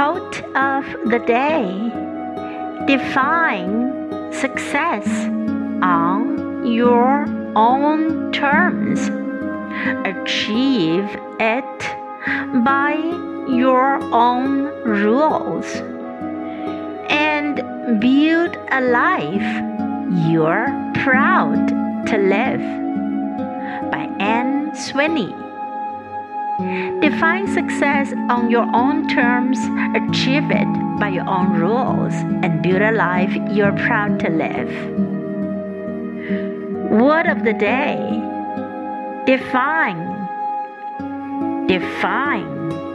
Quote of the day Define success on your own terms. Achieve it by your own rules. And build a life you're proud to live. By Anne Sweeney. Define success on your own terms, achieve it by your own rules, and build a life you're proud to live. Word of the day Define. Define.